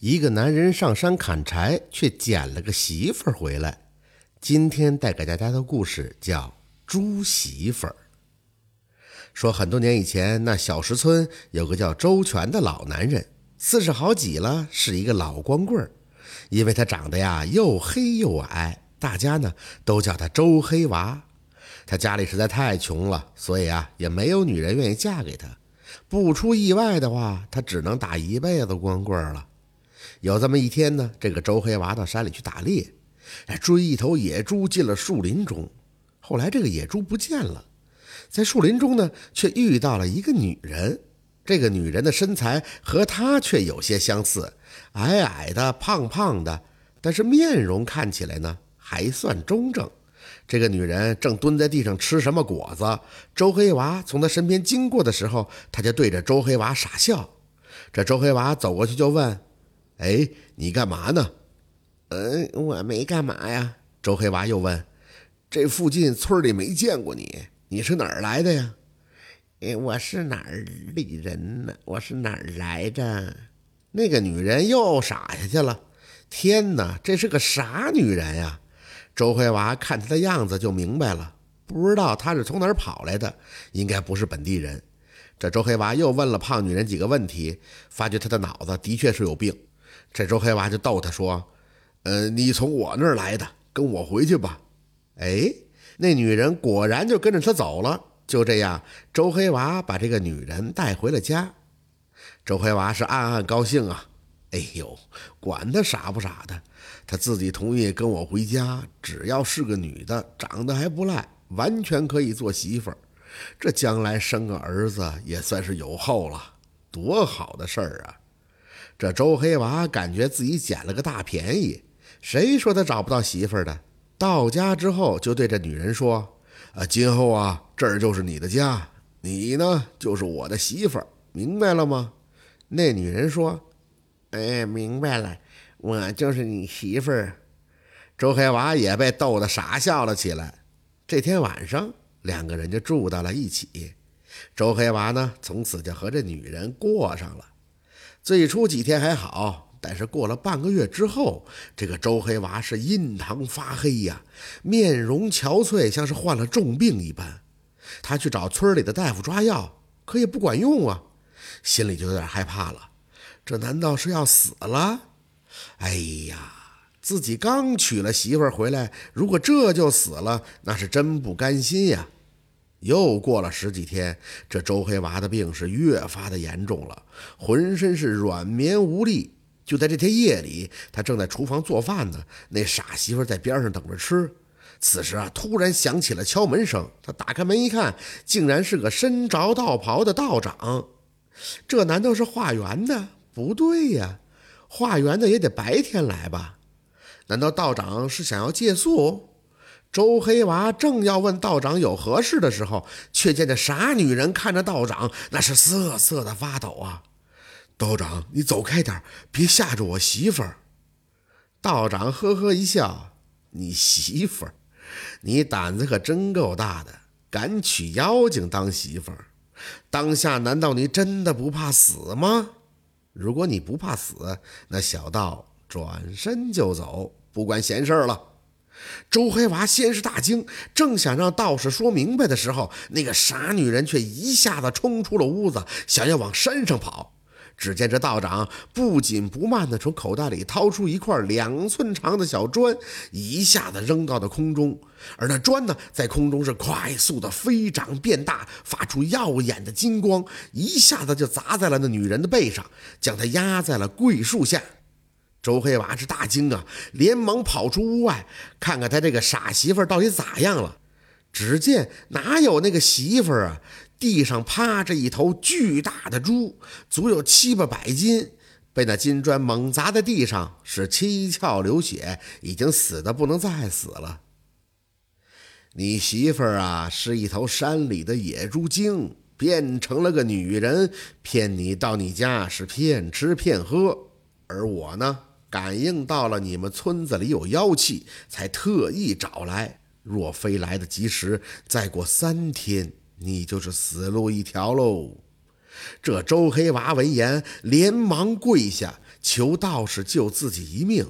一个男人上山砍柴，却捡了个媳妇儿回来。今天带给大家的故事叫《猪媳妇儿》。说很多年以前，那小石村有个叫周全的老男人，四十好几了，是一个老光棍儿。因为他长得呀又黑又矮，大家呢都叫他周黑娃。他家里实在太穷了，所以啊也没有女人愿意嫁给他。不出意外的话，他只能打一辈子光棍儿了。有这么一天呢，这个周黑娃到山里去打猎，哎追一头野猪进了树林中。后来这个野猪不见了，在树林中呢，却遇到了一个女人。这个女人的身材和他却有些相似，矮矮的、胖胖的，但是面容看起来呢还算中正。这个女人正蹲在地上吃什么果子。周黑娃从她身边经过的时候，她就对着周黑娃傻笑。这周黑娃走过去就问。哎，你干嘛呢？嗯，我没干嘛呀。周黑娃又问：“这附近村里没见过你，你是哪儿来的呀？”哎，我是哪儿里人呢？我是哪儿来的？那个女人又傻下去了。天哪，这是个傻女人呀！周黑娃看她的样子就明白了，不知道她是从哪儿跑来的，应该不是本地人。这周黑娃又问了胖女人几个问题，发觉她的脑子的确是有病。这周黑娃就逗他说：“呃，你从我那儿来的，跟我回去吧。”哎，那女人果然就跟着他走了。就这样，周黑娃把这个女人带回了家。周黑娃是暗暗高兴啊！哎呦，管他傻不傻的，他自己同意跟我回家，只要是个女的，长得还不赖，完全可以做媳妇儿。这将来生个儿子也算是有后了，多好的事儿啊！这周黑娃感觉自己捡了个大便宜，谁说他找不到媳妇儿的？到家之后就对这女人说：“啊，今后啊，这儿就是你的家，你呢就是我的媳妇儿，明白了吗？”那女人说：“哎，明白了，我就是你媳妇儿。”周黑娃也被逗得傻笑了起来。这天晚上，两个人就住到了一起。周黑娃呢，从此就和这女人过上了。最初几天还好，但是过了半个月之后，这个周黑娃是印堂发黑呀，面容憔悴，像是患了重病一般。他去找村里的大夫抓药，可也不管用啊，心里就有点害怕了。这难道是要死了？哎呀，自己刚娶了媳妇回来，如果这就死了，那是真不甘心呀。又过了十几天，这周黑娃的病是越发的严重了，浑身是软绵无力。就在这天夜里，他正在厨房做饭呢，那傻媳妇在边上等着吃。此时啊，突然响起了敲门声。他打开门一看，竟然是个身着道袍的道长。这难道是化缘的？不对呀，化缘的也得白天来吧？难道道长是想要借宿？周黑娃正要问道长有何事的时候，却见这傻女人看着道长，那是瑟瑟的发抖啊！道长，你走开点，别吓着我媳妇儿。道长呵呵一笑：“你媳妇儿，你胆子可真够大的，敢娶妖精当媳妇儿。当下难道你真的不怕死吗？如果你不怕死，那小道转身就走，不管闲事了。”周黑娃先是大惊，正想让道士说明白的时候，那个傻女人却一下子冲出了屋子，想要往山上跑。只见这道长不紧不慢地从口袋里掏出一块两寸长的小砖，一下子扔到了空中，而那砖呢，在空中是快速的飞涨变大，发出耀眼的金光，一下子就砸在了那女人的背上，将她压在了桂树下。周黑娃是大惊啊，连忙跑出屋外，看看他这个傻媳妇到底咋样了。只见哪有那个媳妇啊，地上趴着一头巨大的猪，足有七八百斤，被那金砖猛砸在地上，是七窍流血，已经死的不能再死了。你媳妇啊，是一头山里的野猪精，变成了个女人，骗你到你家是骗吃骗喝，而我呢？感应到了你们村子里有妖气，才特意找来。若非来得及时，再过三天，你就是死路一条喽。这周黑娃闻言，连忙跪下，求道士救自己一命。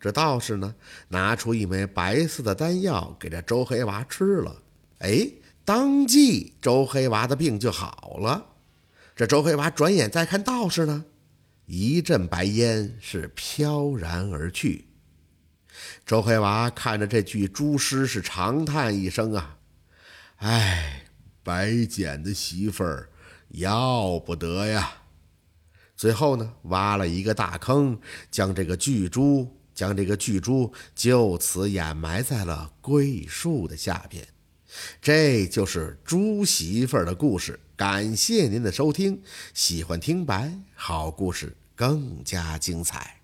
这道士呢，拿出一枚白色的丹药给这周黑娃吃了，哎，当即周黑娃的病就好了。这周黑娃转眼再看道士呢，一阵白烟是飘然而去。周黑娃看着这具猪尸，是长叹一声啊，哎，白捡的媳妇儿要不得呀。最后呢，挖了一个大坑，将这个巨猪。将这个巨猪就此掩埋在了桂树的下边，这就是猪媳妇儿的故事。感谢您的收听，喜欢听白好故事更加精彩。